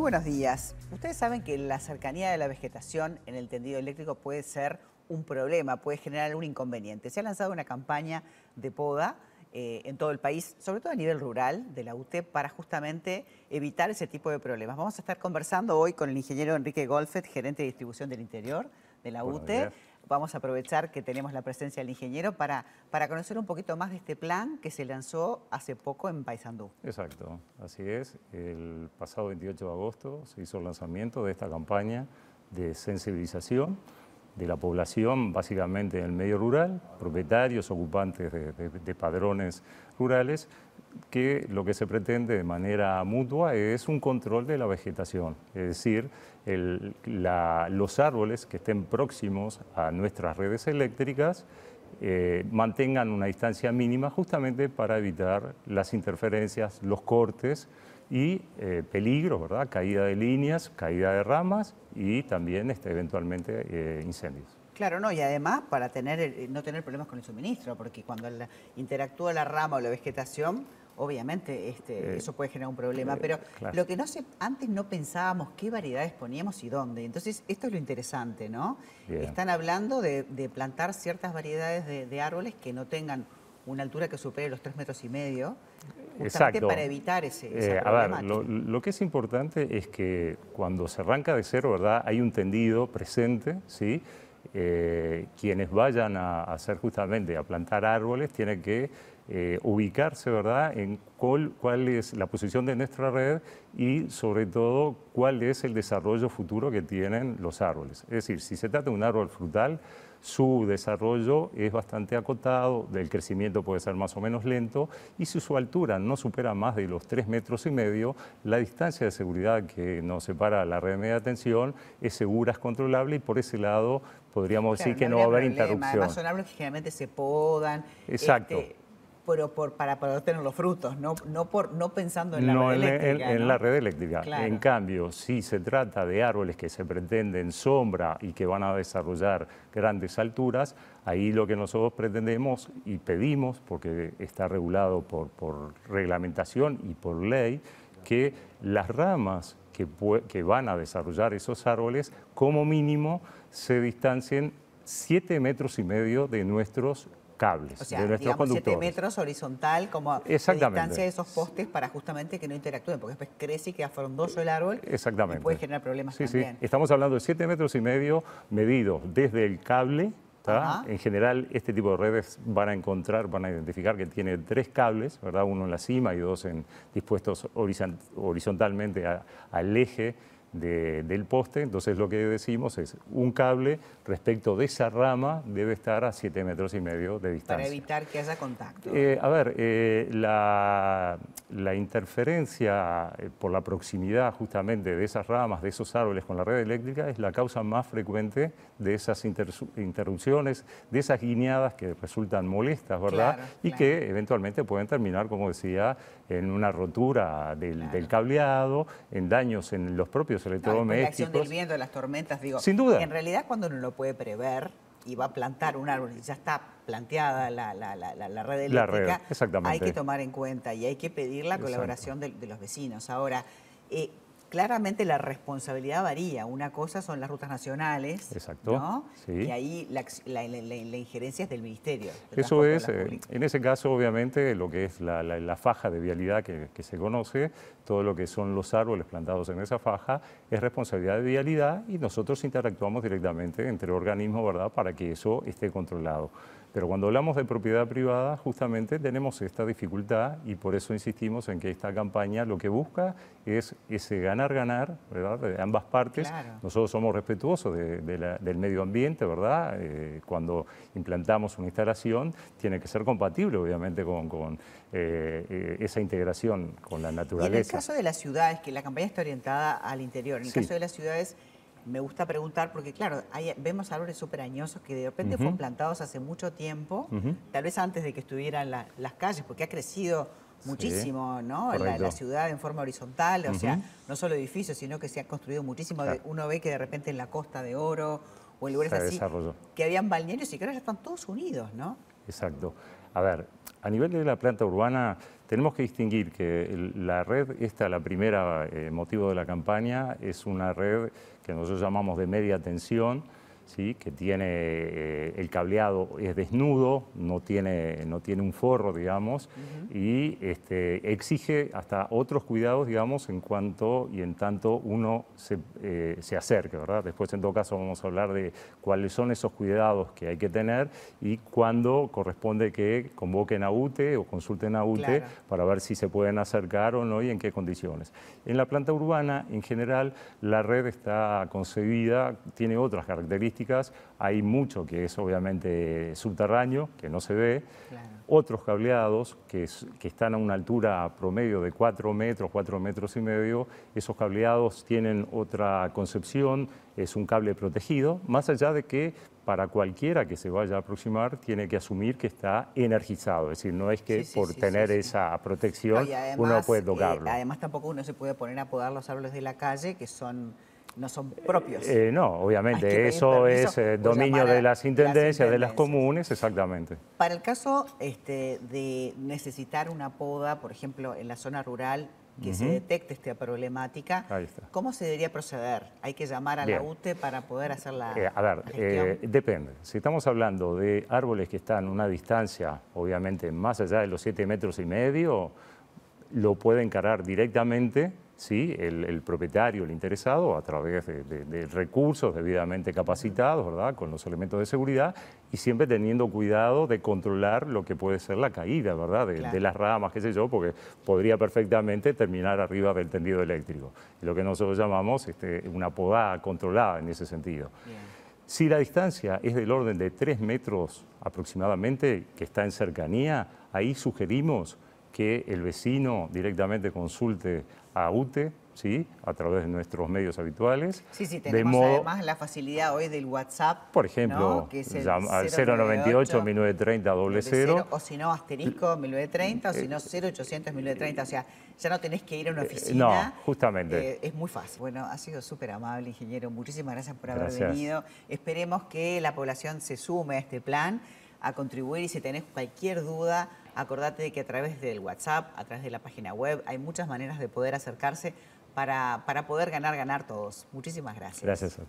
Muy buenos días. Ustedes saben que la cercanía de la vegetación en el tendido eléctrico puede ser un problema, puede generar un inconveniente. Se ha lanzado una campaña de poda eh, en todo el país, sobre todo a nivel rural de la UTE, para justamente evitar ese tipo de problemas. Vamos a estar conversando hoy con el ingeniero Enrique Golfet, gerente de distribución del interior de la UTE. Vamos a aprovechar que tenemos la presencia del ingeniero para, para conocer un poquito más de este plan que se lanzó hace poco en Paysandú. Exacto, así es. El pasado 28 de agosto se hizo el lanzamiento de esta campaña de sensibilización de la población, básicamente en el medio rural, propietarios, ocupantes de, padrones rurales, que lo que se pretende de manera mutua es un control de la vegetación, es decir, los árboles que estén próximos a nuestras redes eléctricas eh, mantengan una distancia mínima justamente para evitar las interferencias, los cortes y eh, peligros, ¿verdad? Caída de líneas, caída de ramas y también este, eventualmente eh, incendios. Claro, no, y además para tener, eh, no tener problemas con el suministro, porque cuando interactúa la rama o la vegetación, obviamente este, eso puede generar un problema, pero lo que no sé, antes no pensábamos qué variedades poníamos y dónde. Entonces, esto es lo interesante, ¿no? Están hablando de, plantar ciertas variedades de, árboles que no tengan una altura que supere los tres metros y medio, justamente para evitar ese, eh, A ver, lo, que es importante es que cuando se arranca de cero, ¿verdad? Hay un tendido presente, ¿sí? Eh, quienes vayan a, hacer justamente, a plantar árboles, tienen que eh, ubicarse, ¿verdad?, en cuál, cuál, es la posición de nuestra red y, sobre todo, cuál es el desarrollo futuro que tienen los árboles. Es decir, si se trata de un árbol frutal, su desarrollo es bastante acotado, el crecimiento puede ser más o menos lento y si su altura no supera más de los 3 metros y medio, la distancia de seguridad que nos separa la red de media tensión es segura, es controlable y por ese lado podríamos decir que no, va a haber interrupción. Además son árboles que generalmente se podan. Exacto. Este, pero por, para poder tener los frutos, no, no, por, no pensando en la red eléctrica. En, la red eléctrica. En cambio, si se trata de árboles que se pretenden sombra y que van a desarrollar grandes alturas, ahí lo que nosotros pretendemos y pedimos, porque está regulado por, por reglamentación y por ley, que las ramas que, que van a desarrollar esos árboles, como mínimo, se distancien 7 metros y medio de nuestros cables o sea, de nuestros digamos, 7 metros horizontal como distancia de esos postes para justamente que no interactúen, porque después crece y queda frondoso el árbol Exactamente. y puede generar problemas sí, también. Sí. Estamos hablando de 7 metros y medio medidos desde el cable en general, este tipo de redes van a encontrar, van a identificar que tiene tres cables, ¿verdad? uno en la cima y dos en, dispuestos horizontalmente al eje del poste, entonces lo que decimos es un cable respecto de esa rama debe estar a 7 metros y medio de distancia. Para evitar que haya contacto. Eh, a ver, eh, la, interferencia eh, por la proximidad justamente de esas ramas, de esos árboles con la red eléctrica es la causa más frecuente de esas interrupciones, de esas guiñadas que resultan molestas, ¿verdad? y que eventualmente pueden terminar, como decía, en una rotura del cableado, en daños en los propios electrodomésticos. la acción del viento, de las tormentas, digo. Sin duda. En realidad, cuando uno lo puede prever y va a plantar un árbol y ya está planteada la, red eléctrica, hay que tomar en cuenta y hay que pedir la colaboración de, los vecinos. Ahora, eh, claramente la responsabilidad varía. Una cosa son las rutas nacionales, Exacto, ¿no? Y ahí la, injerencia es del Ministerio. Eso es, eh, en ese caso, obviamente, lo que es la, faja de vialidad que, se conoce, todo lo que son los árboles plantados en esa faja, es responsabilidad de vialidad y nosotros interactuamos directamente entre organismos, ¿verdad?, para que eso esté controlado. Pero cuando hablamos de propiedad privada, justamente tenemos esta dificultad y por eso insistimos en que esta campaña lo que busca es ese ganar-ganar, ¿verdad?, de ambas partes. Nosotros somos respetuosos del medio ambiente, ¿verdad? Eh, cuando implantamos una instalación, tiene que ser compatible, obviamente, con, eh, eh, esa integración con la naturaleza. Y en el caso de las ciudades, que la campaña está orientada al interior, en el caso de las ciudades me gusta preguntar porque, claro, vemos árboles súper añosos que de repente fueron plantados hace mucho tiempo, tal vez antes de que estuvieran las calles, porque ha crecido muchísimo, ¿no? La, ciudad en forma horizontal, o sea, no solo edificios, sino que se ha construido muchísimo. Uno ve que de repente en la Costa de Oro o en lugares así, que habían balnearios y que ahora ya están todos unidos, ¿no? Exacto. A ver, A nivel de la planta urbana, tenemos que distinguir que la red, esta, la primera eh, motivo de la campaña, es una red que nosotros llamamos de media tensión, que tiene eh, el cableado es desnudo, no tiene, no tiene un forro, digamos, y este, exige hasta otros cuidados, digamos, en cuanto y en tanto uno se, eh, se, acerque, ¿verdad? Después, en todo caso, vamos a hablar de cuáles son esos cuidados que hay que tener y cuándo corresponde que convoquen a UTE o consulten a UTE para ver si se pueden acercar o no y en qué condiciones. En la planta urbana, en general, la red está concebida, tiene otras características, hay mucho que es obviamente subterráneo, que no se ve, otros cableados que, que, están a una altura promedio de 4 metros, 4 metros y medio, esos cableados tienen otra concepción, es un cable protegido, más allá de que para cualquiera que se vaya a aproximar tiene que asumir que está energizado, es decir, no es que por tener esa protección uno puede tocarlo. Eh, además tampoco uno se puede poner a podar los árboles de la calle, que son no son propios. Eh, no, obviamente, eso es eh, dominio de las intendencias, de las comunes, exactamente. Para el caso este, de necesitar una poda, por ejemplo, en la zona rural, que se detecte esta problemática, ¿cómo se debería proceder? ¿Hay que llamar a la UTE para poder hacer la eh, A ver, depende. Si estamos hablando de árboles que están a una distancia, obviamente, más allá de los 7 metros y medio, lo puede encarar directamente ¿sí? el, propietario, el interesado, a través de, recursos debidamente capacitados, ¿verdad? con los elementos de seguridad, y siempre teniendo cuidado de controlar lo que puede ser la caída ¿verdad? De, las ramas, qué sé yo, porque podría perfectamente terminar arriba del tendido eléctrico. Lo que nosotros llamamos este, una podada controlada en ese sentido. Si la distancia es del orden de 3 metros aproximadamente, que está en cercanía, ahí sugerimos que el vecino directamente consulte a UTE, ¿sí? a través de nuestros medios habituales. Sí, sí, tenemos además la facilidad hoy del WhatsApp. Por ejemplo, que es el al 098 1930 00. O si no, asterisco 1930, o si no, 0800 1930. O sea, ya no tenés que ir a una eh, oficina. No, justamente. Eh, es muy fácil. Bueno, ha sido súper amable, ingeniero. Muchísimas gracias por haber venido. Esperemos que la población se sume a este plan a contribuir y si tenés cualquier duda, acordate de que a través del WhatsApp, a través de la página web, hay muchas maneras de poder acercarse para, para poder ganar, ganar todos. Muchísimas gracias. Gracias.